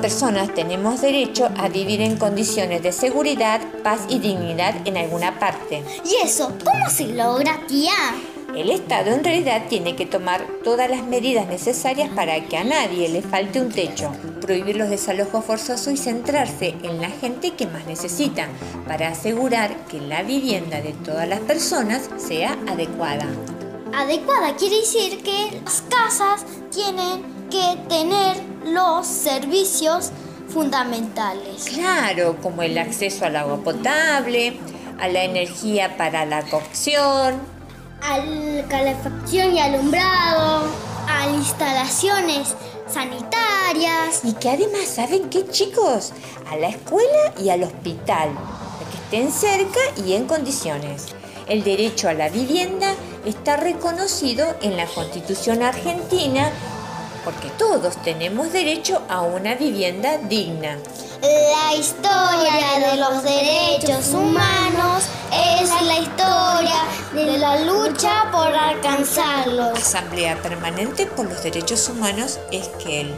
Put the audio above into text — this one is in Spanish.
personas tenemos derecho a vivir en condiciones de seguridad, paz y dignidad en alguna parte. ¿Y eso cómo se logra, tía? El Estado en realidad tiene que tomar todas las medidas necesarias para que a nadie le falte un techo, prohibir los desalojos forzosos y centrarse en la gente que más necesita, para asegurar que la vivienda de todas las personas sea adecuada. Adecuada quiere decir que las casas tienen que tener los servicios fundamentales. Claro, como el acceso al agua potable, a la energía para la cocción, a la calefacción y alumbrado, a instalaciones sanitarias. Y que además, ¿saben qué chicos? A la escuela y al hospital, para que estén cerca y en condiciones. El derecho a la vivienda está reconocido en la Constitución argentina porque todos tenemos derecho a una vivienda digna. La historia de los derechos humanos es la historia de la lucha por alcanzarlos. Asamblea Permanente por los Derechos Humanos, Esquel.